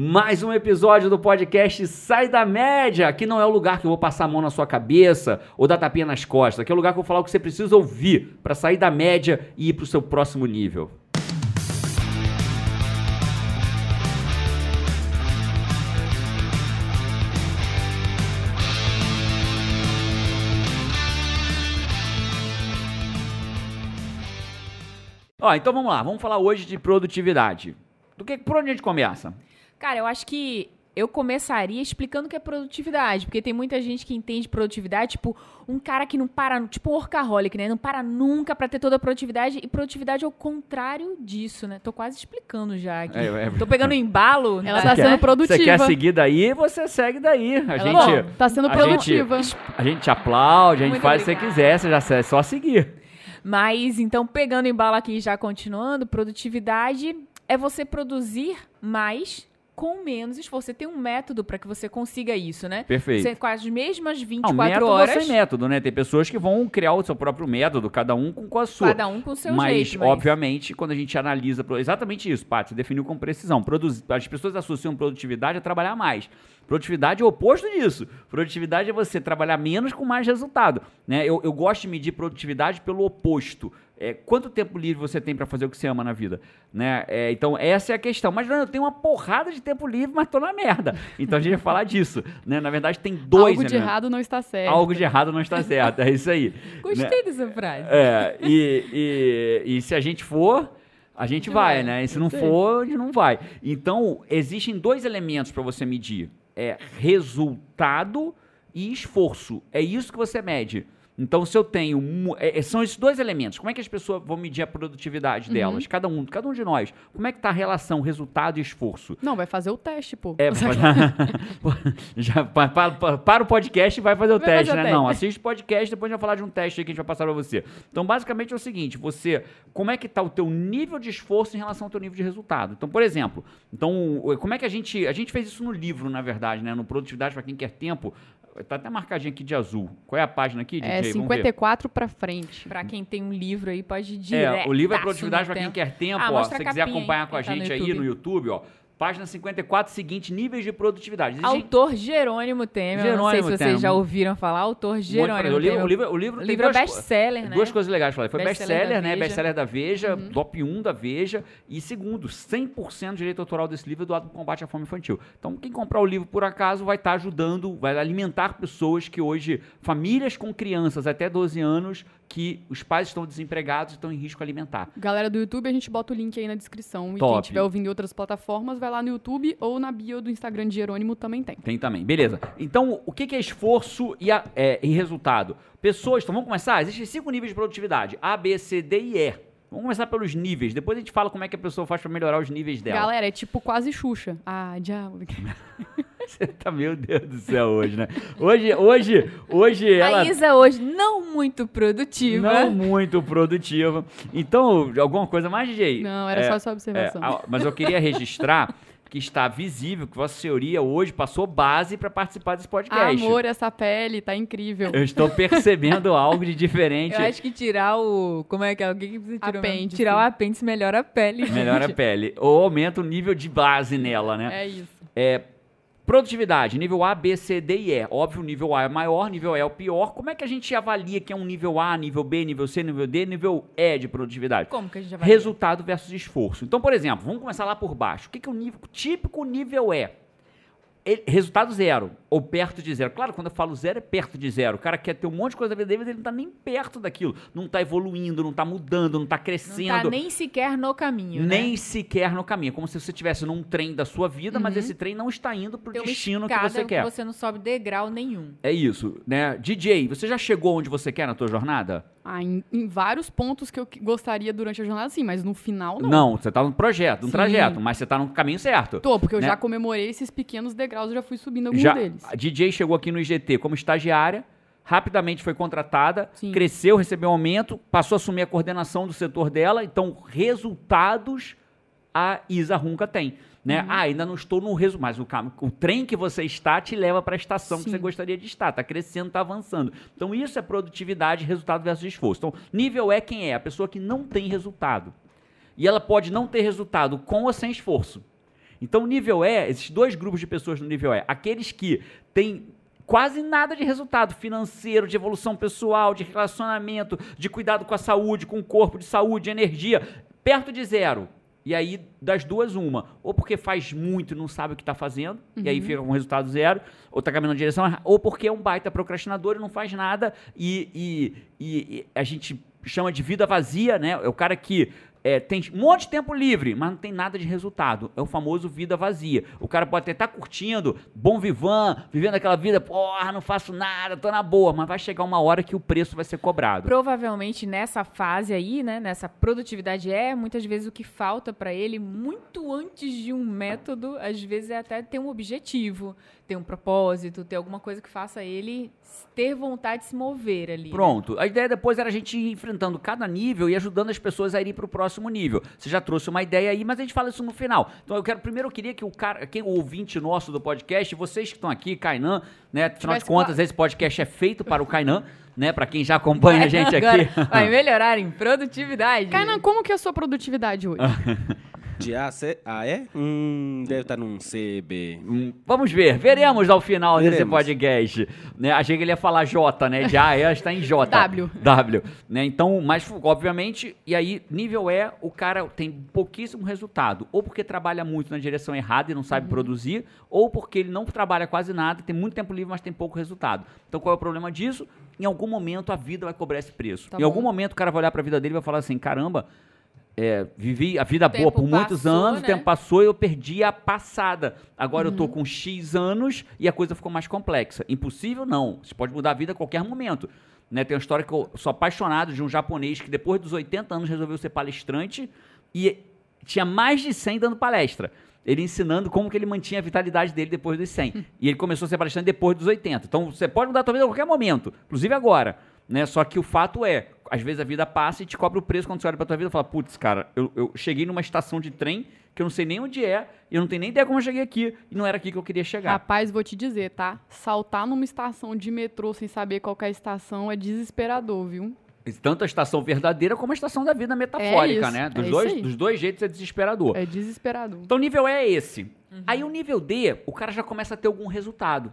Mais um episódio do podcast Sai da Média. Aqui não é o lugar que eu vou passar a mão na sua cabeça ou dar tapinha nas costas. Aqui é o lugar que eu vou falar o que você precisa ouvir para sair da média e ir para o seu próximo nível. Ó, então vamos lá, vamos falar hoje de produtividade. Do que, por onde a gente começa? Cara, eu acho que eu começaria explicando o que é produtividade, porque tem muita gente que entende produtividade, tipo, um cara que não para, tipo um workaholic, né? Não para nunca para ter toda a produtividade, e produtividade é o contrário disso, né? Tô quase explicando já aqui. É, é... Tô pegando embalo. Ela tá sendo produtiva. Você quer seguir daí, você segue daí. A Ela, gente bom, tá sendo produtiva. A gente, a gente aplaude, a gente Muito faz o que você quiser, você já é só seguir. Mas então, pegando embalo aqui e já continuando, produtividade é você produzir mais com menos esforço. Você tem um método para que você consiga isso, né? Perfeito. Você, com as mesmas 24 Não, método horas. sem método, né? Tem pessoas que vão criar o seu próprio método, cada um com, com a sua. Cada um com o seu mas, jeito. Mas, obviamente, quando a gente analisa. Exatamente isso, Paty, você definiu com precisão. Produz, as pessoas associam produtividade a trabalhar mais. Produtividade é o oposto disso. Produtividade é você trabalhar menos com mais resultado. Né? Eu, eu gosto de medir produtividade pelo oposto. É, quanto tempo livre você tem para fazer o que você ama na vida? Né? É, então, essa é a questão. Mas eu tenho uma porrada de tempo livre, mas tô na merda. Então a gente vai falar disso. Né? Na verdade, tem dois. Algo de né? errado não está certo. Algo de errado não está certo. É isso aí. Gostei né? dessa frase. É, e, e, e se a gente for a gente vai, né? E se não for, a gente não vai. Então, existem dois elementos para você medir é resultado e esforço. É isso que você mede. Então, se eu tenho. É, é, são esses dois elementos. Como é que as pessoas vão medir a produtividade uhum. delas? Cada um, cada um de nós. Como é que está a relação resultado e esforço? Não, vai fazer o teste, pô. É, já, para, para, para, o podcast e vai fazer o vai teste, fazer né? O Não, assiste o podcast, depois a gente vai falar de um teste aí que a gente vai passar para você. Então, basicamente é o seguinte: você. Como é que está o teu nível de esforço em relação ao teu nível de resultado? Então, por exemplo, então, como é que a gente. A gente fez isso no livro, na verdade, né? No Produtividade para quem quer tempo. Tá até marcadinho aqui de azul. Qual é a página aqui, DJ? É 54 para frente. Para quem tem um livro aí, pode ir direto. É, o livro é Produtividade para quem quer tempo. Ah, ó, se você quiser acompanhar com a tá gente no aí no YouTube, ó. Página 54, seguinte, níveis de produtividade. Existe... Autor Jerônimo Temer. Jerônimo não sei se vocês Temer. já ouviram falar. Autor Jerônimo o livro, O livro, o livro, o livro é best-seller, né? Duas coisas legais. Falei. Foi best-seller, né? Best-seller da Veja, uhum. top 1 da Veja. E segundo, 100% de direito autoral desse livro é doado para combate à fome infantil. Então, quem comprar o livro, por acaso, vai estar tá ajudando, vai alimentar pessoas que hoje, famílias com crianças até 12 anos, que os pais estão desempregados e estão em risco alimentar. Galera do YouTube, a gente bota o link aí na descrição. Top. E quem estiver ouvindo em outras plataformas, vai lá no YouTube ou na bio do Instagram de Jerônimo também tem. Tem também. Beleza. Então, o que é esforço e, a, é, e resultado? Pessoas, então vamos começar? Existem cinco níveis de produtividade: A, B, C, D e E. Vamos começar pelos níveis. Depois a gente fala como é que a pessoa faz para melhorar os níveis dela. Galera, é tipo quase Xuxa. Ah, diabo. Você tá, meu Deus do céu, hoje, né? Hoje, hoje, hoje ela... A Isa hoje não muito produtiva. Não muito produtiva. Então, alguma coisa mais, DJ? Não, era é, só essa observação. É, mas eu queria registrar que está visível, que Vossa Senhoria hoje passou base para participar desse podcast. Amor, essa pele tá incrível. Eu estou percebendo algo de diferente. Eu acho que tirar o. Como é que é? O que, que você tirou? Apêndice. Tirar o apêndice melhora a pele. Melhora a pele. Ou aumenta o nível de base nela, né? É isso. É, Produtividade, nível A, B, C, D e E. Óbvio, nível A é maior, nível E é o pior. Como é que a gente avalia que é um nível A, nível B, nível C, nível D, nível E de produtividade? Como que a gente avalia? Resultado versus esforço. Então, por exemplo, vamos começar lá por baixo. O que é o nível, típico nível E? Ele, resultado zero, ou perto de zero. Claro, quando eu falo zero, é perto de zero. O cara quer ter um monte de coisa na vida dele, mas ele não está nem perto daquilo. Não está evoluindo, não está mudando, não está crescendo. Não está nem sequer no caminho? Nem né? sequer no caminho. Como se você estivesse num trem da sua vida, uhum. mas esse trem não está indo para o destino que você quer. você não sobe degrau nenhum. É isso, né? DJ, você já chegou onde você quer na tua jornada? Ah, em, em, vários pontos que eu gostaria durante a jornada, sim, mas no final não. Não, você tá no projeto, no sim. trajeto, mas você tá no caminho certo. Tô, porque eu né? já comemorei esses pequenos degraus, eu já fui subindo alguns já, deles. A DJ chegou aqui no IGT como estagiária, rapidamente foi contratada, sim. cresceu, recebeu um aumento, passou a assumir a coordenação do setor dela, então resultados a Isa Runca tem. Né? Uhum. Ah, ainda não estou no resultado, mas o, o, trem que você está te leva para a estação Sim. que você gostaria de estar. Está crescendo, está avançando. Então, isso é produtividade, resultado versus esforço. Então, nível é quem é? A pessoa que não tem resultado. E ela pode não ter resultado com ou sem esforço. Então, nível E, esses dois grupos de pessoas no nível E, aqueles que têm quase nada de resultado financeiro, de evolução pessoal, de relacionamento, de cuidado com a saúde, com o corpo, de saúde, energia, perto de zero. E aí, das duas, uma. Ou porque faz muito e não sabe o que está fazendo, uhum. e aí uhum. fica com resultado zero, ou está caminhando na direção, ou porque é um baita procrastinador e não faz nada, e, e, e a gente chama de vida vazia, né? É o cara que é, tem um monte de tempo livre, mas não tem nada de resultado. É o famoso vida vazia. O cara pode até estar tá curtindo, bom vivan, vivendo aquela vida, porra, não faço nada, tô na boa, mas vai chegar uma hora que o preço vai ser cobrado. Provavelmente nessa fase aí, né, nessa produtividade é, muitas vezes o que falta para ele, muito antes de um método, às vezes é até ter um objetivo, ter um propósito, ter alguma coisa que faça ele ter vontade de se mover ali. Né? Pronto. A ideia depois era a gente ir enfrentando cada nível e ajudando as pessoas a irem para o próximo nível. Você já trouxe uma ideia aí, mas a gente fala isso no final. Então eu quero primeiro eu queria que o cara, quem o ouvinte nosso do podcast, vocês que estão aqui, Kainan, né, afinal de contas esse podcast é feito para o Kainan. Né, para quem já acompanha a gente aqui. Vai melhorar em produtividade. Kainan, como que é a sua produtividade hoje? De A, C, A, E? Hum, deve estar num C, B. Hum, vamos ver, veremos ao final Veremos. desse podcast. Né? Achei que ele ia falar J, né? De A a E está em J. W. W. Né? Então, mas obviamente, e aí, nível E, o cara tem pouquíssimo resultado. Ou porque trabalha muito na direção errada e não sabe uhum. produzir, ou porque ele não trabalha quase nada, tem muito tempo livre, mas tem pouco resultado. Então, qual é o problema disso? Em algum momento a vida vai cobrar esse preço. Tá em bom. algum momento o cara vai olhar para a vida dele e vai falar assim: caramba é, vivi a vida boa por muitos passou, anos, né? o tempo passou e eu perdi a passada. Agora uhum. eu tô uhum. com X anos e a coisa ficou mais complexa. Impossível? Não. Você pode mudar a vida a qualquer momento. Né? Tem uma história que eu sou apaixonado de um japonês que depois dos 80 anos resolveu ser palestrante e tinha mais de 100 dando palestra. Ele ensinando como que ele mantinha a vitalidade dele depois dos 100. Hum. E ele começou a ser palestrante depois dos 80. Então você pode mudar a sua vida a qualquer momento, inclusive agora. Né? Só que o fato é, às vezes a vida passa e te cobra o preço quando você olha pra tua vida e fala, putz, cara, eu, eu cheguei numa estação de trem que eu não sei nem onde é, e eu não tenho nem ideia como eu cheguei aqui, e não era aqui que eu queria chegar. Rapaz, vou te dizer, tá? Saltar numa estação de metrô sem saber qual é a estação é desesperador, viu? Tanto a estação verdadeira como a estação da vida metafórica, é né? Dos, é dois, dos dois jeitos é desesperador. É desesperador. Então o nível E é esse. Uhum. Aí o nível D, o cara já começa a ter algum resultado.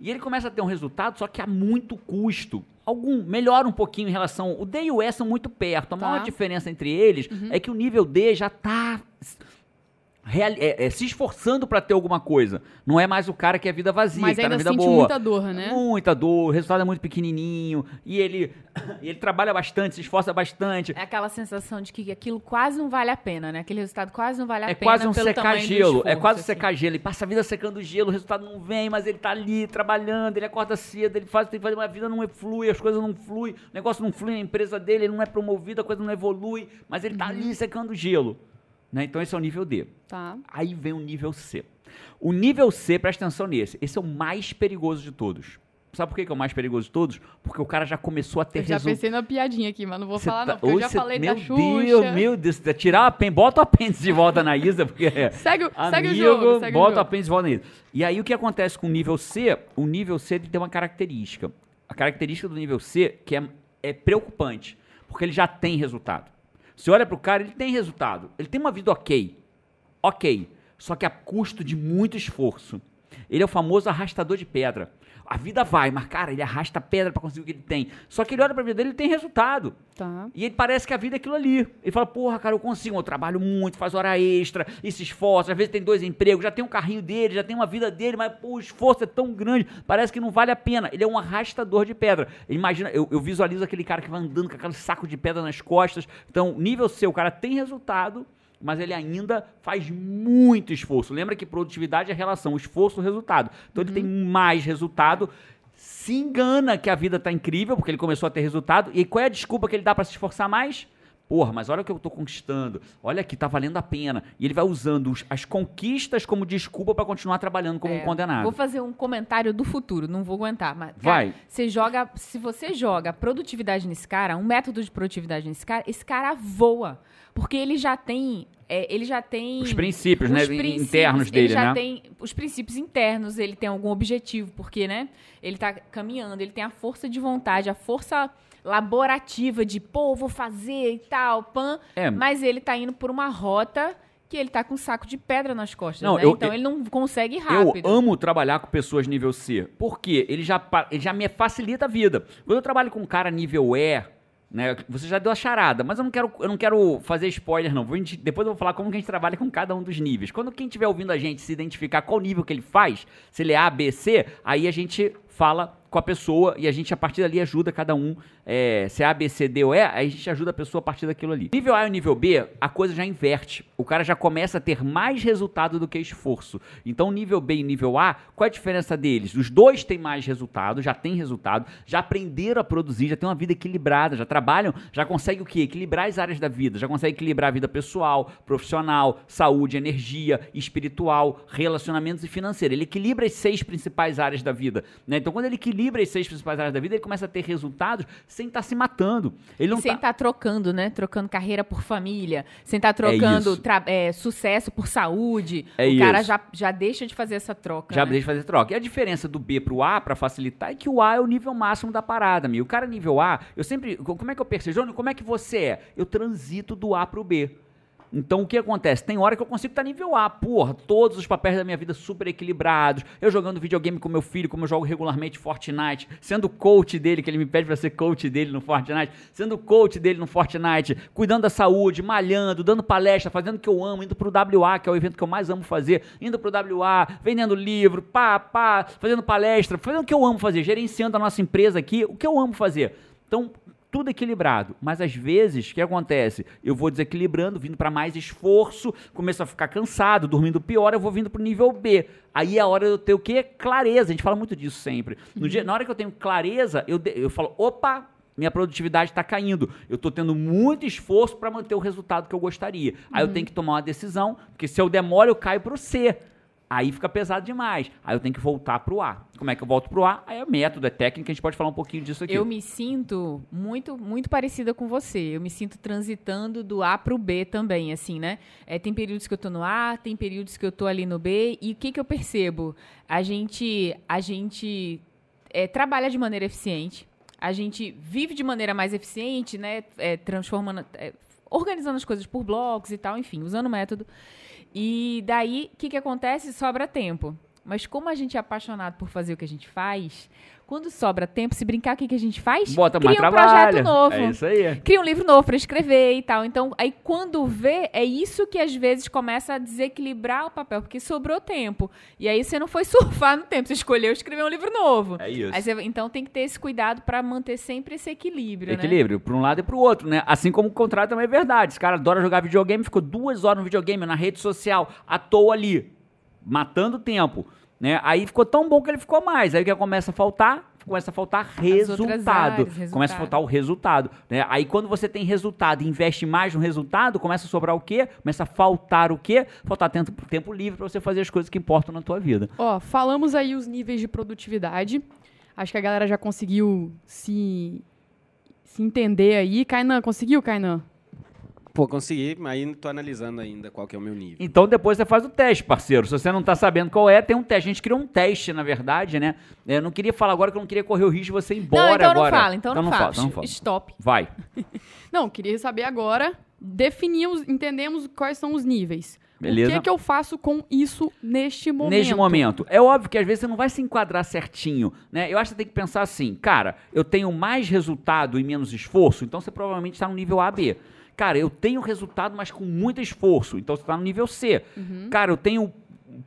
E ele começa a ter um resultado, só que a muito custo. Algum melhora um pouquinho em relação. O D e o E são muito perto. A tá. maior diferença entre eles uhum. é que o nível D já está real, é, é, se esforçando para ter alguma coisa. Não é mais o cara que é vida vazia, Mas que tá na vida sente boa. muita dor, né? Muita dor, o resultado é muito pequenininho e ele ele trabalha bastante, se esforça bastante. É aquela sensação de que aquilo quase não vale a pena, né? Aquele resultado quase não vale a é pena. Quase um secar gelo, é quase um assim. secar gelo. Ele passa a vida secando gelo, o resultado não vem, mas ele tá ali trabalhando, ele acorda cedo, ele faz, tem que fazer uma vida não flui, as coisas não fluem, o negócio não flui na empresa dele, ele não é promovido, a coisa não evolui, mas ele tá uhum. ali secando gelo. Né? Então esse é o nível D. Tá. Aí vem o nível C. O nível C, presta atenção nesse, esse é o mais perigoso de todos. Sabe por que é o mais perigoso de todos? Porque o cara já começou a ter resultado. Já pensei na piadinha aqui, mas não vou cê falar tá... não, porque eu já cê... falei meu da Xuxa. Deus, meu Deus, tirar o apêndice, bota o apêndice de volta na Isa, porque segue, amigo, segue o jogo, segue bota o, o apêndice de volta na Isa. E aí o que acontece com o nível C? O nível C tem uma característica. A característica do nível C que é, é preocupante, porque ele já tem resultado. Você olha para o cara, ele tem resultado. Ele tem uma vida ok. Ok. Só que a custo de muito esforço. Ele é o famoso arrastador de pedra. A vida vai, mas, cara, ele arrasta pedra para conseguir o que ele tem. Só que ele olha pra vida dele e tem resultado. Tá. E ele parece que a vida é aquilo ali. Ele fala, porra, cara, eu consigo, eu trabalho muito, faz hora extra, e se esforça, às vezes tem dois empregos, já tem um carrinho dele, já tem uma vida dele, mas pô, o esforço é tão grande, parece que não vale a pena. Ele é um arrastador de pedra. Imagina, eu, eu visualizo aquele cara que vai andando com aquele saco de pedra nas costas. Então, nível C, o cara tem resultado, mas ele ainda faz muito esforço. Lembra que produtividade é relação esforço-resultado. Então uhum. ele tem mais resultado, se engana que a vida está incrível, porque ele começou a ter resultado. E qual é a desculpa que ele dá para se esforçar mais? Porra, mas olha o que eu estou conquistando. Olha aqui, tá valendo a pena. E ele vai usando os, as conquistas como desculpa para continuar trabalhando como é, um condenado. Vou fazer um comentário do futuro, não vou aguentar. Mas, cara, vai. Você joga, se você joga produtividade nesse cara, um método de produtividade nesse cara, esse cara voa. Porque ele já tem. É, ele já tem. Os princípios, né? Princípios, internos dele, ele já né? tem os princípios internos, ele tem algum objetivo, porque, né? Ele tá caminhando, ele tem a força de vontade, a força laborativa de, pô, vou fazer e tal, pan. É. Mas ele tá indo por uma rota que ele tá com um saco de pedra nas costas, Não, né? eu- então eu- ele não consegue ir rápido. Eu amo trabalhar com pessoas nível C, porque ele já, ele já me facilita a vida. Quando eu trabalho com um cara nível E, né, você já deu a charada, mas eu não quero, eu não quero fazer spoiler, não. Vou- depois eu vou falar como que a gente trabalha com cada um dos níveis. Quando quem estiver ouvindo a gente se identificar qual nível que ele faz, se ele é A, B, C, aí a gente fala com a pessoa e a gente a partir dali ajuda cada um. É, se é A, B, C, D ou E, a gente ajuda a pessoa a partir daquilo ali. Nível A e nível B, a coisa já inverte. O cara já começa a ter mais resultado do que esforço. Então, nível B e nível A, qual é a diferença deles? Os dois têm mais resultado, já têm resultado, já aprenderam a produzir, já têm uma vida equilibrada, já trabalham, já conseguem o quê? Equilibrar as áreas da vida, já conseguem equilibrar a vida pessoal, profissional, saúde, energia, espiritual, relacionamentos e financeiro. Ele equilibra as seis principais áreas da vida. Né? Então, quando ele equilibra as seis principais áreas da vida, ele começa a ter resultados sem estar se matando. Ele não sem tá... estar trocando, né? Trocando carreira por família, sem estar trocando isso. tra- é, sucesso por saúde. É o cara isso. já, já deixa de fazer essa troca. Já né? deixa de fazer troca. E a diferença do B pro A, pra facilitar, é que o A é o nível máximo da parada, meu. O cara nível A, eu sempre. co- Como é que eu percebo? Jônio, como é que você é? Eu transito do A pro B. Então o que acontece? Tem hora que eu consigo estar nível A, porra, todos os papéis da minha vida super equilibrados. Eu jogando videogame com meu filho, como eu jogo regularmente Fortnite, sendo coach dele, que ele me pede pra ser coach dele no Fortnite, sendo coach dele no Fortnite, cuidando da saúde, malhando, dando palestra, fazendo o que eu amo, indo pro WA, que é o evento que eu mais amo fazer, indo pro WA, vendendo livro, pá, pá, fazendo palestra, fazendo o que eu amo fazer, gerenciando a nossa empresa aqui, o que eu amo fazer. Então, tudo equilibrado. Mas às vezes, o que acontece? Eu vou desequilibrando, vindo para mais esforço, começo a ficar cansado, dormindo pior, eu vou vindo pro nível B. Aí é a hora de eu ter o quê? Clareza. A gente fala muito disso sempre. No dia, na hora que eu tenho clareza, eu, de- eu falo, opa, minha produtividade está caindo. Eu estou tendo muito esforço para manter o resultado que eu gostaria. Aí eu tenho que tomar uma decisão, porque se eu demoro, eu caio pro C. Aí fica pesado demais. Aí eu tenho que voltar pro A. Como é que eu volto pro A? Aí é método, é técnica, a gente pode falar um pouquinho disso aqui. Eu me sinto muito, muito parecida com você. Eu me sinto transitando do A pro B também, assim, né? É, tem períodos que eu tô no A, tem períodos que eu tô ali no B. E o que, que eu percebo? A gente, a gente é, trabalha de maneira eficiente. A gente vive de maneira mais eficiente, né? É, transformando, é, organizando as coisas por blocos e tal, enfim, usando o método. E daí, o que, que acontece? Sobra tempo. Mas como a gente é apaixonado por fazer o que a gente faz, quando sobra tempo, se brincar, o que, que a gente faz? Bota Cria mais um trabalho. projeto novo. É isso aí. Cria um livro novo para escrever e tal. Então, aí quando vê, é isso que às vezes começa a desequilibrar o papel, porque sobrou tempo. E aí você não foi surfar no tempo, você escolheu escrever um livro novo. É isso. Você- então tem que ter esse cuidado para manter sempre esse equilíbrio, né? Equilíbrio, para um lado e para o outro, né? Assim como o contrário também é verdade. Esse cara adora jogar videogame, ficou duas horas no videogame, na rede social, à toa ali, matando tempo, né? Aí ficou tão bom que ele ficou mais. Aí o que começa a faltar? Começa a faltar resultado. áreas, Começa a resultado. faltar o resultado, né? Aí quando você tem resultado e investe mais no resultado, começa a sobrar o quê? Começa a faltar o quê? Faltar tempo, tempo livre para você fazer as coisas que importam na tua vida. Ó, falamos aí os níveis de produtividade. Acho que a galera já conseguiu se, se entender aí. Kainan, conseguiu, Kainan? Pô, consegui, mas aí tô analisando ainda qual que é o meu nível. Então depois você faz o teste, parceiro. Se você não tá sabendo qual é, tem um teste. A gente criou um teste, na verdade, né? Eu não queria falar agora que eu não queria correr o risco de você ir embora não, então agora. não fala, então, não, fala. então não fala. Stop. Vai. Não, queria saber agora. Definimos, entendemos quais são os níveis. Beleza. O que, é que eu faço com isso neste momento? Neste momento. É óbvio que às vezes você não vai se enquadrar certinho, né? Eu acho que você tem que pensar assim, cara, eu tenho mais resultado e menos esforço, então você provavelmente está no nível A, B. Cara, eu tenho resultado, mas com muito esforço, então você está no nível C. Cara, eu tenho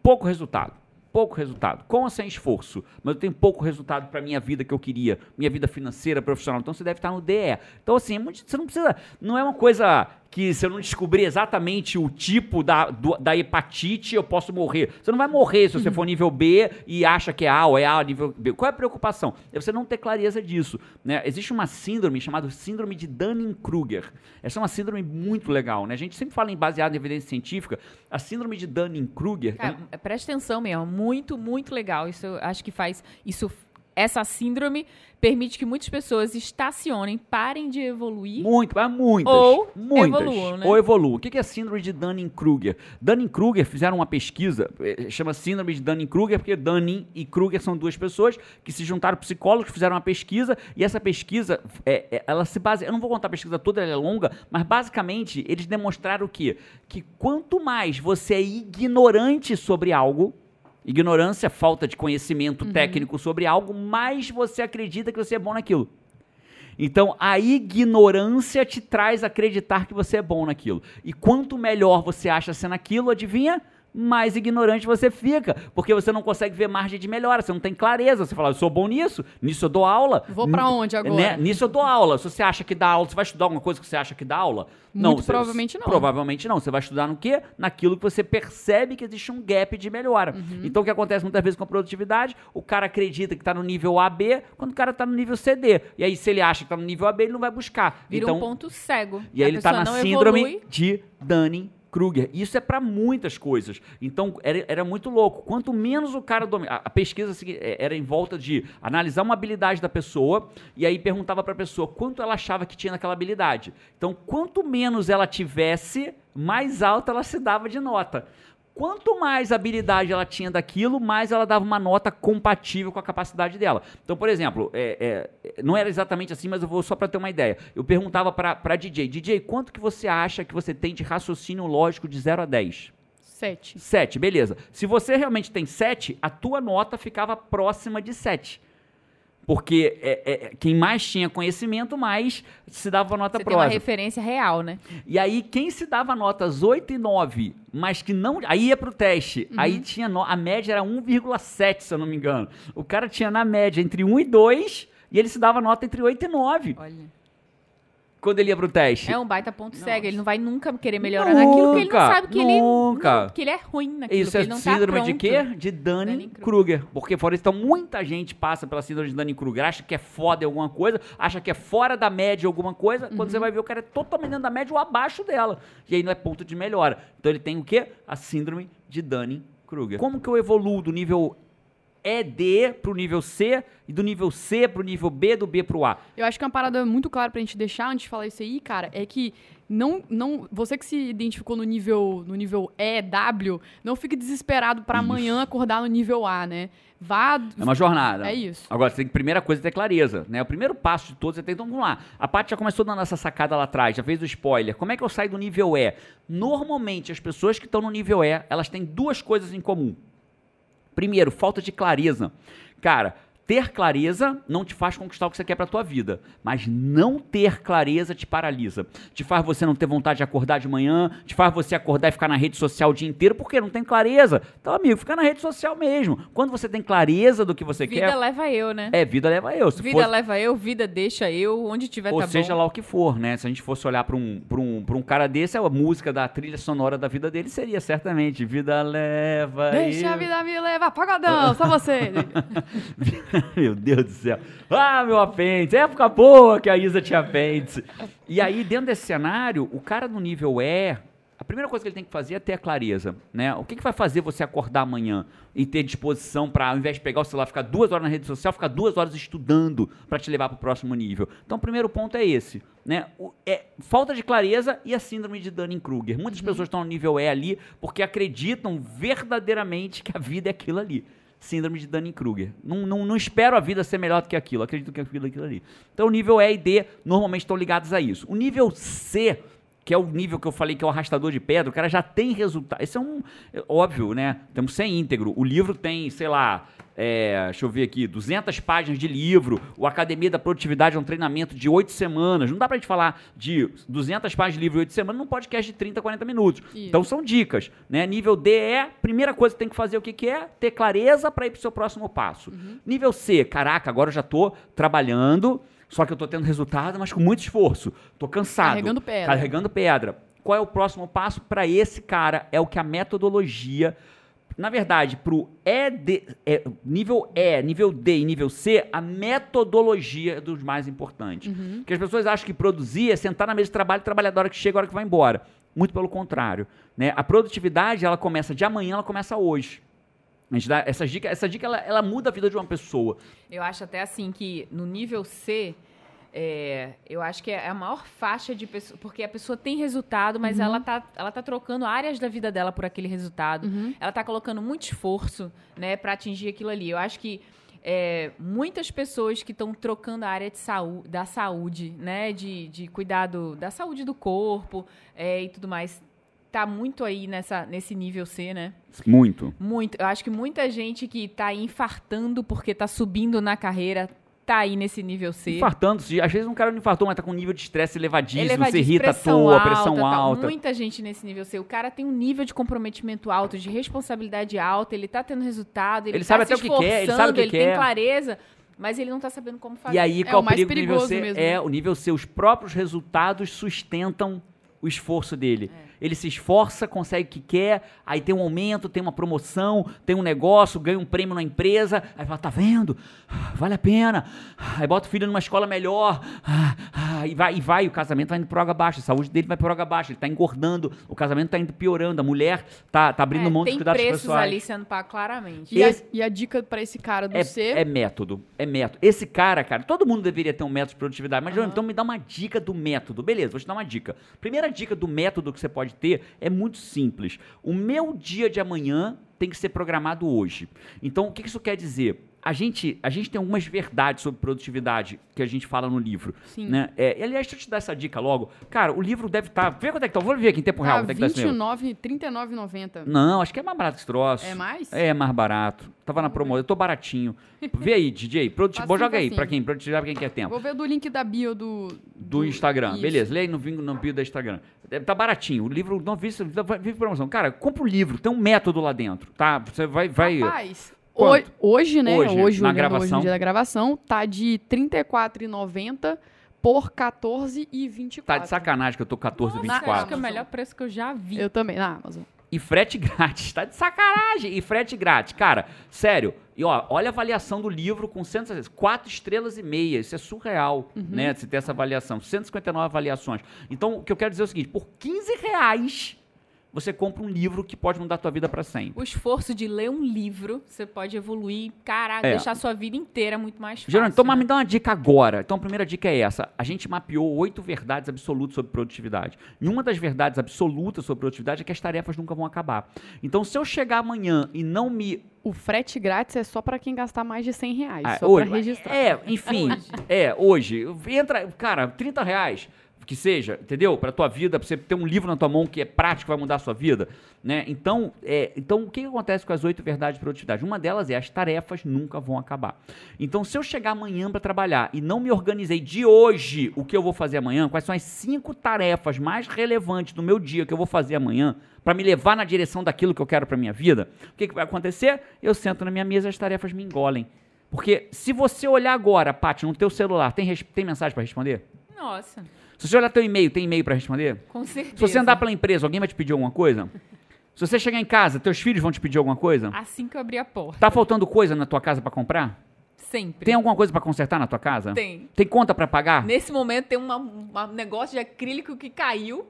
pouco resultado. Pouco resultado, com ou sem esforço, mas eu tenho pouco resultado para minha vida que eu queria, minha vida financeira, profissional. Então você deve estar no DE. Então, assim, é você não precisa. Não é uma coisa que se eu não descobrir exatamente o tipo da, do- da hepatite, eu posso morrer. Você não vai morrer se você for nível B e acha que é A ou é A nível B. Qual é a preocupação? É você não ter clareza disso. Né? Existe uma síndrome chamada síndrome de Dunning-Kruger. Essa é uma síndrome muito legal. Né? A gente sempre fala em baseado em evidência científica. A síndrome de Dunning-Kruger. Cara, presta atenção mesmo, muito, muito legal. Isso eu acho que faz. Isso essa síndrome permite que muitas pessoas estacionem, parem de evoluir. Muito, mas muitas. Ou muitas. evoluam, né? Ou evoluam. O que é síndrome de Dunning-Kruger? Dunning-Kruger fizeram uma pesquisa, eh, chama síndrome de Dunning-Kruger, porque Dunning e Kruger são duas pessoas que se juntaram, psicólogos, fizeram uma pesquisa, e essa pesquisa, é, é, ela se baseia, eu não vou contar a pesquisa toda, ela é longa, mas basicamente eles demonstraram o quê? Que quanto mais você é ignorante sobre algo, ignorância, falta de conhecimento técnico sobre algo, mais você acredita que você é bom naquilo. Então, a ignorância te traz a acreditar que você é bom naquilo. E quanto melhor você acha ser naquilo, adivinha? Mais ignorante você fica, porque você não consegue ver margem de melhora, você não tem clareza. Você fala, eu sou bom nisso, nisso eu dou aula. Vou pra N- onde agora? né? Nisso eu dou aula. Se você acha que dá aula, você vai estudar alguma coisa que você acha que dá aula? Muito você- provavelmente não. Provavelmente não. Você vai estudar no quê? Naquilo que você percebe que existe um gap de melhora. Uhum. Então, o que acontece muitas vezes com a produtividade? O cara acredita que está no nível AB, quando o cara está no nível CD. E aí, se ele acha que está no nível AB, ele não vai buscar. Vira então, um ponto cego. e aí A ele está na não síndrome evolui. de Dunning-Kruger. Isso é para muitas coisas. Então, era, era muito louco. Quanto menos o cara. A, pesquisa eh, era em volta de analisar uma habilidade da pessoa e aí perguntava para a pessoa quanto ela achava que tinha naquela habilidade. Então, quanto menos ela tivesse, mais alta ela se dava de nota. Quanto mais habilidade ela tinha daquilo, mais ela dava uma nota compatível com a capacidade dela. Então, por exemplo, é, é, não era exatamente assim, mas eu vou só para ter uma ideia. Eu perguntava para DJ, DJ, quanto que você acha que você tem de raciocínio lógico de 0 a 10? Sete. 7, beleza. Se você realmente tem 7, a tua nota ficava próxima de 7. Porque é, é, quem mais tinha conhecimento, mais se dava nota Você tem uma próxima. referência real, né? E aí, quem se dava notas 8 e 9, mas que não. Aí ia pro teste. Aí tinha. no- a média era 1,7, se eu não me engano. O cara tinha na média entre 1 e 2, e ele se dava nota entre 8 e 9 Olha. Quando ele ia pro teste. É um baita ponto cego. Ele não vai nunca querer melhorar naquilo que ele não Nunca, sabe que ele, nunca. não, que ele é ruim naquilo. Isso que é ele não tá síndrome de pronto. quê? De Dunning-Kruger. Porque fora isso, então, muita gente passa pela síndrome de Dunning-Kruger, acha que é foda em alguma coisa, acha que é fora da média em alguma coisa, quando Uhum. você vai ver o cara é totalmente dentro da média ou abaixo dela. E aí não é ponto de melhora. Então ele tem o quê? A síndrome de Dunning-Kruger. Como que eu evoluo do nível ED pro nível C e do nível C pro nível B, do B pro A? Eu acho que uma parada muito clara pra gente deixar antes de falar isso aí, cara, é que não, não, você que se identificou no nível, no nível E, W, não fique desesperado pra Isso. amanhã acordar no nível A, né? Vá. É uma jornada. É isso. Agora, você tem que, primeira coisa, é ter clareza, né? O primeiro passo de todos é ter, então, vamos lá. A Paty já começou dando essa sacada lá atrás, já fez o spoiler. Como é que eu saio do nível E? Normalmente, as pessoas que estão no nível E, elas têm duas coisas em comum. Primeiro, falta de clareza. Cara, ter clareza não te faz conquistar o que você quer pra tua vida, mas não ter clareza te paralisa. Te faz você não ter vontade de acordar de manhã, te faz você acordar e ficar na rede social o dia inteiro, porque não tem clareza. Então, amigo, fica na rede social mesmo. Quando você tem clareza do que você Vida quer, leva eu, né? é, vida leva eu. Se vida fosse- leva eu, vida deixa eu, onde tiver ou tá seja bom. lá o que for, né? Se a gente fosse olhar para um, pra um, pra um cara desse, a música da trilha sonora da vida dele seria certamente Vida leva Deixa eu. a vida me levar, pagodão, só você. meu Deus do céu. Ah, meu apêndice. Época boa que a Isa tinha apêndice. E aí, dentro desse cenário, o cara no nível E, a primeira coisa que ele tem que fazer é ter a clareza, né? O que, que vai fazer você acordar amanhã e ter disposição para, ao invés de pegar o celular, ficar duas horas na rede social, ficar duas horas estudando para te levar para o próximo nível? Então, o primeiro ponto é esse, né? O- é falta de clareza e a síndrome de Dunning-Kruger. Muitas pessoas estão no nível E ali porque acreditam verdadeiramente que a vida é aquilo ali síndrome de Dunning-Kruger. Não, não, não espero a vida ser melhor do que aquilo, acredito que a vida é aquilo ali. Então, o nível E e D normalmente estão ligados a isso. O nível C, que é o nível que eu falei que é o arrastador de pedra, o cara já tem resultado. Esse é um. é óbvio, né? Temos ser íntegro. O livro tem, sei lá. É, deixa eu ver aqui, 200 páginas de livro. O Academia da Produtividade é um treinamento de 8 semanas. Não dá pra gente falar de 200 páginas de livro em 8 semanas num podcast de 30, 40 minutos. Isso. Então são dicas, né? Nível D é, primeira coisa que tem que fazer o que, que é? Ter clareza para ir pro seu próximo passo. Uhum. Nível C, caraca, agora eu já tô trabalhando, só que eu tô tendo resultado, mas com muito esforço. Tô cansado. Carregando pedra. Carregando pedra. Qual é o próximo passo para esse cara? É o que a metodologia na verdade, pro ED, é, nível E, nível D e nível C, a metodologia é dos mais importantes. Uhum. Porque as pessoas acham que produzir é sentar na mesa de trabalho e trabalhar da hora que chega, a hora que vai embora. Muito pelo contrário. Né? A produtividade, ela começa de amanhã, ela começa hoje. Dá essas dicas, essa dica ela, ela muda a vida de uma pessoa. Eu acho até assim que no nível C, é, eu acho que é a maior faixa de pessoas. Porque a pessoa tem resultado, mas ela, tá, ela tá trocando áreas da vida dela por aquele resultado. Ela tá colocando muito esforço, né, para atingir aquilo ali. Eu acho que é, muitas pessoas que estão trocando a área de saúde, da saúde, né, de, de cuidado da saúde do corpo é, e tudo mais, tá muito aí nessa, nesse nível C, né? Muito. Muito. Eu acho que muita gente que tá aí infartando porque tá subindo na carreira tá aí nesse nível C. Infartando, se- às vezes um cara não infartou, mas tá com um nível de estresse elevadíssimo, se irrita à toa, alta, pressão tal. alta. Muita gente nesse nível C. O cara tem um nível de comprometimento alto, de responsabilidade alta, ele tá tendo resultado, ele, Ele tá sabe se até o que quer, ele sabe o que ele quer. tem clareza, mas ele não tá sabendo como fazer. E aí, É qual o o mais perigo do nível C? mesmo, É né? o nível C, os próprios resultados sustentam o esforço dele. É. Ele se esforça, consegue o que quer, aí tem um aumento, tem uma promoção, tem um negócio, ganha um prêmio na empresa, aí fala, tá vendo? Vale a pena. Aí bota o filho numa escola melhor, e vai, e vai, o casamento vai indo por água abaixo, a saúde dele vai por água abaixo, ele tá engordando, o casamento tá indo piorando, a mulher tá, tá abrindo É, mão dos tem cuidados preços pessoais. ali sendo pago claramente. E, a, Esse- e a dica pra esse cara do É, C. é método, é método. Esse cara, cara, todo mundo deveria ter um método de produtividade, mas João, então me dá uma dica do método. Beleza, vou te dar uma dica. Primeira dica do método que você pode ter é muito simples. O meu dia de amanhã tem que ser programado hoje. Então, o que isso quer dizer? A gente, a gente tem algumas verdades sobre produtividade que a gente fala no livro. Sim. Né? É, e, aliás, deixa eu te dar essa dica logo. Cara, o livro deve estar. Vê quanto é que tá. Vou ver aqui em tempo real. Tá quanto é que tá esse livro. 29, 39,90. Não, acho que é mais barato que esse troço. É mais? É mais barato. Tava na promoção. Eu tô baratinho. Vê aí, DJ. Produti... Facinho, Bom, joga aí pra quem, produtividade pra quem quer tempo. Vou ver do link da bio do. Do Instagram. Isso. Beleza, lê aí no, no bio da Instagram. É, Tá baratinho. O livro não vive, vive promoção. Cara, compra o livro, tem um método lá dentro, tá? Você vai. vai... Rapaz, Quanto? ho- hoje, né? Hoje, Hoje, na olhando gravação. hoje no dia da gravação, tá de R$ 34,90 por R$ 14,24. Tá de sacanagem que eu tô Nossa, 14,24. acho que é o melhor preço que eu já vi. Eu também, na Amazon. E frete grátis, tá de sacanagem. E frete grátis. Cara, sério. E ó, olha a avaliação do livro com 100, 4 estrelas e meia. Isso é surreal, né? Você ter essa avaliação. 159 avaliações. Então, o que eu quero dizer é o seguinte: por 15 reais, você compra um livro que pode mudar a tua vida para sempre. O esforço de ler um livro, você pode evoluir, caraca, É. deixar a sua vida inteira muito mais fácil. Geraldo, então mas né? me dá uma dica agora. Então a primeira dica é essa. A gente mapeou oito verdades absolutas sobre produtividade. E uma das verdades absolutas sobre produtividade é que as tarefas nunca vão acabar. Então se eu chegar amanhã e não me O frete grátis é só pra quem gastar mais de 100 reais. Ah, só hoje, pra registrar. É, enfim. Hoje. É, hoje. Entra, cara, 30 reais. Que seja, entendeu? Pra tua vida, pra você ter um livro na tua mão que é prático, vai mudar a sua vida. Né? Então, é, então, o que acontece com as oito verdades de produtividade? Uma delas é as tarefas nunca vão acabar. Então, se eu chegar amanhã para trabalhar e não me organizei de hoje o que eu vou fazer amanhã, quais são as cinco tarefas mais relevantes do meu dia que eu vou fazer amanhã, para me levar na direção daquilo que eu quero para minha vida, o que, que vai acontecer? Eu sento na minha mesa e as tarefas me engolem. Porque se você olhar agora, Paty, no teu celular, tem, tem mensagem para responder? Nossa, Se você olhar teu e-mail, tem e-mail para responder? com certeza. Se você andar pela empresa, alguém vai te pedir alguma coisa? Se você chegar em casa, teus filhos vão te pedir alguma coisa? Assim que eu abrir a porta. Tá faltando coisa na tua casa para comprar? Sempre. Tem alguma coisa para consertar na tua casa? Tem. Tem conta para pagar? Nesse momento tem uma- um negócio de acrílico que caiu,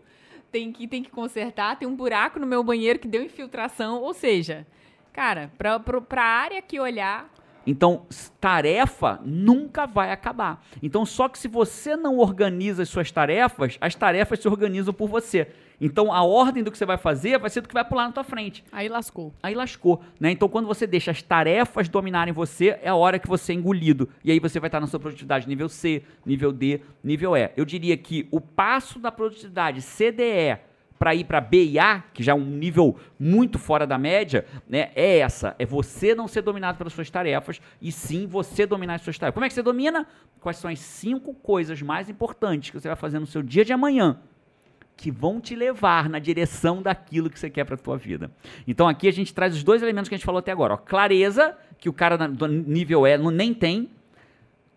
tem que, tem que consertar, tem um buraco no meu banheiro que deu infiltração, ou seja, cara, pra, pra área que olhar, Então, tarefa nunca vai acabar. Então, só que se você não organiza as suas tarefas, as tarefas se organizam por você. Então, a ordem do que você vai fazer vai ser do que vai pular na tua frente. Aí lascou. Aí lascou, né? Então, quando você deixa as tarefas dominarem você, é a hora que você é engolido. E aí você vai estar na sua produtividade nível C, nível D, nível E. Eu diria que o passo da produtividade CDE para ir para B e A, que já é um nível muito fora da média, né? É essa, é você não ser dominado pelas suas tarefas e sim você dominar as suas tarefas. Como é que você domina? Quais são as cinco coisas mais importantes que você vai fazer no seu dia de amanhã? que vão te levar na direção daquilo que você quer para tua vida. Então aqui a gente traz os dois elementos que a gente falou até agora. Ó. Clareza, que o cara do nível E não, nem tem,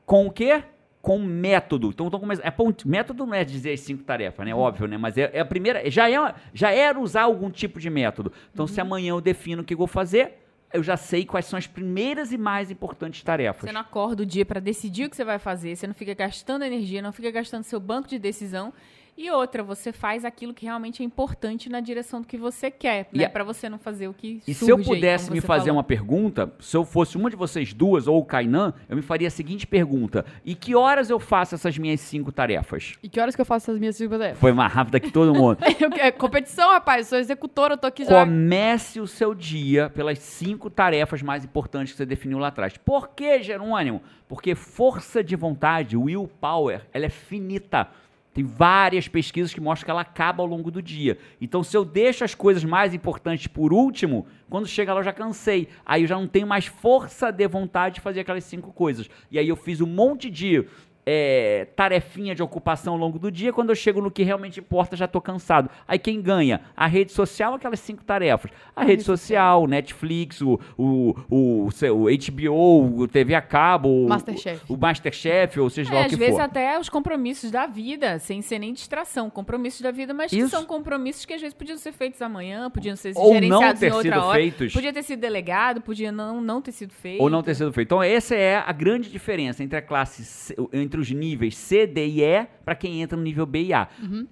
com o quê? Com método. Então, então come- é, ponto- método não é dizer as cinco tarefas, né? Óbvio, né? Mas é, é a primeira. Já, é, já era usar algum tipo de método. Então, se amanhã eu defino o que eu vou fazer, eu já sei quais são as primeiras e mais importantes tarefas. você não acorda o dia pra decidir o que você vai fazer, você não fica gastando energia, não fica gastando seu banco de decisão E outra, você faz aquilo que realmente é importante na direção do que você quer, E né? a- Pra você não fazer o que E surge se eu aí, pudesse como me fazer falou. uma pergunta, se eu fosse uma de vocês duas ou o Kainan, eu me faria a seguinte pergunta: E que horas eu faço essas minhas cinco tarefas? E que horas que eu faço as minhas cinco tarefas? Foi mais rápida que todo mundo. É competição, rapaz. Sou executora, eu tô aqui já. Comece o seu dia pelas cinco tarefas mais importantes que você definiu lá atrás. Por que, Jerônimo? Porque força de vontade, willpower, ela é finita. Tem várias pesquisas que mostram que ela acaba ao longo do dia. Então, se eu deixo as coisas mais importantes por último, quando chega lá eu já cansei. Aí eu já não tenho mais força de vontade de fazer aquelas cinco coisas. E aí eu fiz um monte de é, tarefinha de ocupação ao longo do dia. Quando eu chego no que realmente importa, já estou cansado. Aí quem ganha? A rede social, aquelas cinco tarefas. A rede social, o Netflix, o, o, o, o HBO, o TV a cabo, o- Masterchef. o, Masterchef, ou seja lá É, o às que vezes for. até os compromissos da vida, sem ser nem distração. Compromissos da vida, mas que Isso. são compromissos que às vezes podiam ser feitos amanhã, podiam ser Ou não gerenciados ter em outra sido hora. feitos. Podia ter sido delegado, podia não, não ter sido feito. Ou não ter sido feito. Então, essa é a grande diferença entre a classe, C- entre os níveis C, D e E, para quem entra no nível B e A.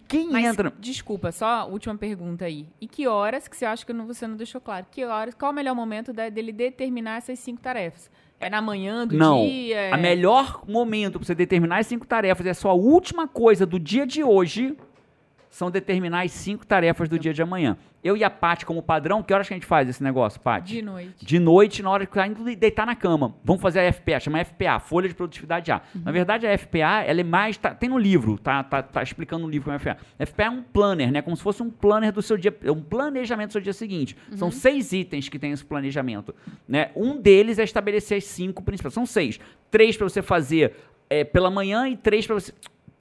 Quem Mas, entra. desculpa, só última pergunta aí. E que horas, que você acha que não- você não deixou claro, que horas, qual o melhor momento dele determinar essas cinco tarefas? É na manhã do Não. dia? É... A melhor momento para você determinar as cinco tarefas é a sua última coisa do dia de hoje são determinar as cinco tarefas do dia de amanhã. Eu e a Paty, como padrão, que horas que a gente faz esse negócio, Paty? De noite. De noite, na hora que tá indo deitar na cama. Vamos fazer a FPA, chama FPA, Folha de Produtividade A. Na verdade, a FPA, ela é mais. tá- tem no livro, tá, tá, tá explicando no livro como é FPA. FPA é um planner, né? Como se fosse um planner do seu dia. Um planejamento do seu dia seguinte. São seis itens que tem esse planejamento. Né? Um deles é estabelecer as cinco principais. São seis. Três para você fazer é, pela manhã e três para você.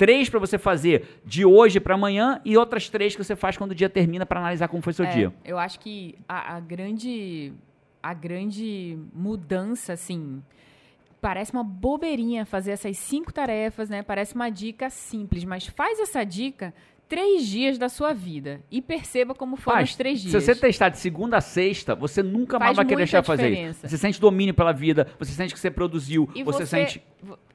Três para você fazer de hoje para amanhã e outras três que você faz quando o dia termina para analisar como foi seu É, dia. Eu acho que a, a grande a grande mudança, assim, parece uma bobeirinha fazer essas cinco tarefas, né? Parece uma dica simples, mas faz essa dica três dias da sua vida e perceba como foram os três Se dias. você testar de segunda a sexta, você nunca mais vai querer deixar de fazer isso. Você sente domínio pela vida, você sente que você produziu, E você, sente.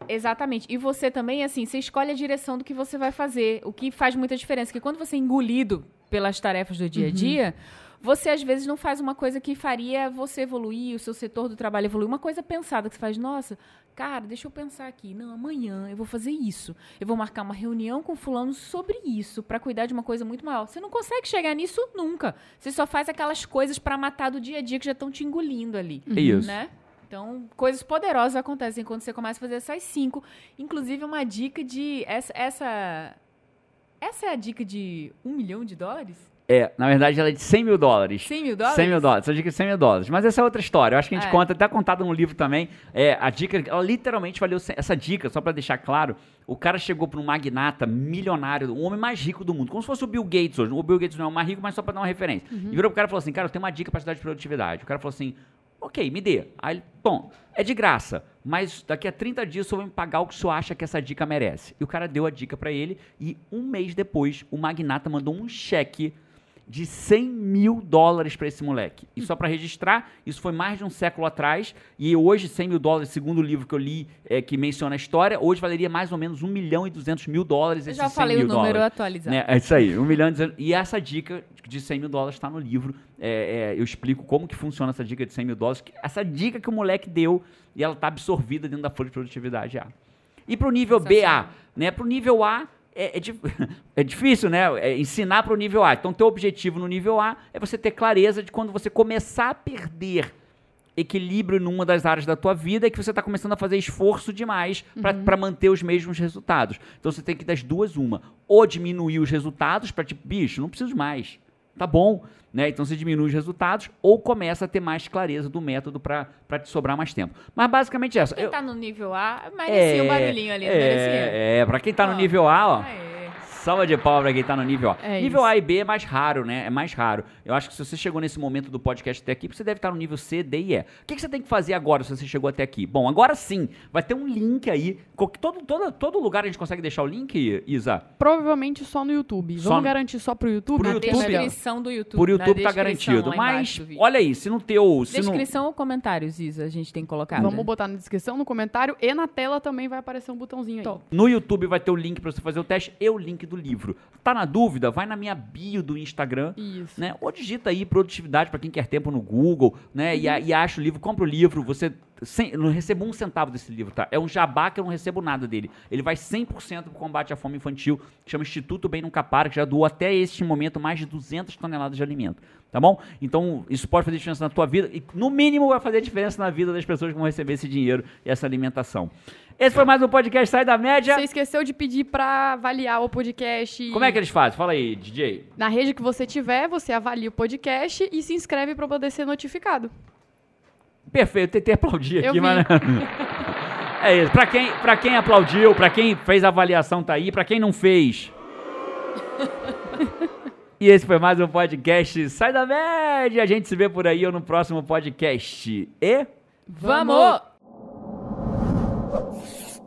Exatamente. E você também, assim, você escolhe a direção do que você vai fazer. O que faz muita diferença. Que quando você é engolido pelas tarefas do dia a dia, você às vezes não faz uma coisa que faria você evoluir, o seu setor do trabalho evoluir. Uma coisa pensada que você faz, nossa, cara, deixa eu pensar aqui. Não, amanhã eu vou fazer isso. Eu vou marcar uma reunião com fulano sobre isso, pra cuidar de uma coisa muito maior. Você não consegue chegar nisso nunca. Você só faz aquelas coisas pra matar do dia a dia que já estão te engolindo ali É isso. né? Então, coisas poderosas acontecem quando você começa a fazer essas cinco. Inclusive, uma dica de. Essa, essa, essa é a dica de um milhão de dólares? É, na verdade, ela é de 100 mil dólares. 100 mil dólares? 100 mil dólares, essa dica é 100 mil dólares. Mas essa é outra história. Eu acho que a gente É. conta, tá contado no livro também. É, a dica, ela literalmente valeu. 100 Essa dica, só pra deixar claro, o cara chegou pra um magnata milionário, o homem mais rico do mundo, como se fosse o Bill Gates hoje. O Bill Gates não é o mais rico, mas só pra dar uma referência. E virou pro cara e falou assim: Cara, eu tenho uma dica pra te dar de produtividade. O cara falou assim: Ok, me dê. Aí ele, bom, é de graça, mas daqui a 30 dias o senhor vai me pagar o que o senhor acha que essa dica merece. E o cara deu a dica pra ele, e um mês depois, o magnata mandou um cheque de 100 mil dólares para esse moleque. E só para registrar, isso foi mais de um século atrás, e hoje 100 mil dólares, segundo o livro que eu li, é, que menciona a história, hoje valeria mais ou menos 1 milhão e 200 mil dólares Eu esses já 100 falei o mil número dólares. atualizado. Né? É isso aí, 1 milhão e 200 E essa dica de 100 mil dólares está no livro. É, é, eu explico como que funciona essa dica de 100 mil dólares. que- Essa dica que o moleque deu, e ela está absorvida dentro da folha de produtividade A. E para o nível BA, né? Para o nível A, é, é, é difícil, né? É ensinar para o nível A. Então, teu objetivo no nível A é você ter clareza de quando você começar a perder equilíbrio numa das áreas da tua vida é que você está começando a fazer esforço demais para manter os mesmos resultados. Então você tem que das duas uma, ou diminuir os resultados para tipo, bicho, não preciso mais. Tá bom, né? Então você diminui os resultados ou começa a ter mais clareza do método para te sobrar mais tempo. Mas basicamente é essa. Quem Eu- tá no nível A, merecia um barulhinho ali, não merecia? é, é, pra quem tá no Ó, nível A, ó. Aê. Salva de pau pra quem tá no nível A. É nível isso. A e B é mais raro, né? É mais raro. Eu acho que se você chegou nesse momento do podcast até aqui, você deve estar no nível C, D e E. O que, que você tem que fazer agora se você chegou até aqui? Bom, agora sim, vai ter um link aí. Todo, todo, todo lugar a gente consegue deixar o link, Isa? Provavelmente só no YouTube. Só Vamos no- garantir só pro YouTube? Pro Na YouTube, descrição do YouTube. Por YouTube tá garantido. Mas, olha aí, se no teu. Se Descrição ou comentários, Isa, a gente tem colocado. Vamos botar na descrição, no comentário e na tela também vai aparecer um botãozinho aí. Top. no YouTube vai ter o link pra você fazer o teste e o link do livro. Tá na dúvida? Vai na minha bio do Instagram. Isso. Né? Ou digita aí produtividade para quem quer tempo no Google, né? E, a- e acha o livro, compra o livro, você sem, não recebo um centavo desse livro, tá? É um jabá que eu não recebo nada dele. Ele vai 100% pro combate à fome infantil, que chama Instituto Bem Nunca Para, que já doou até este momento mais de 200 toneladas de alimento, tá bom? Então, isso pode fazer diferença na tua vida e no mínimo vai fazer diferença na vida das pessoas que vão receber esse dinheiro e essa alimentação. Esse foi mais um podcast Sai da Média. Você esqueceu de pedir pra avaliar o podcast. Como é que eles fazem? Fala aí, DJ. Na rede que você tiver, você avalia o podcast e se inscreve pra poder ser notificado. Perfeito, tentei aplaudir aqui, mas. É isso. Pra quem, pra quem aplaudiu, pra quem fez a avaliação, tá aí. Pra quem não fez. E esse foi mais um podcast Sai da Média. A gente se vê por aí ou no próximo podcast. E. Vamos! Thank you.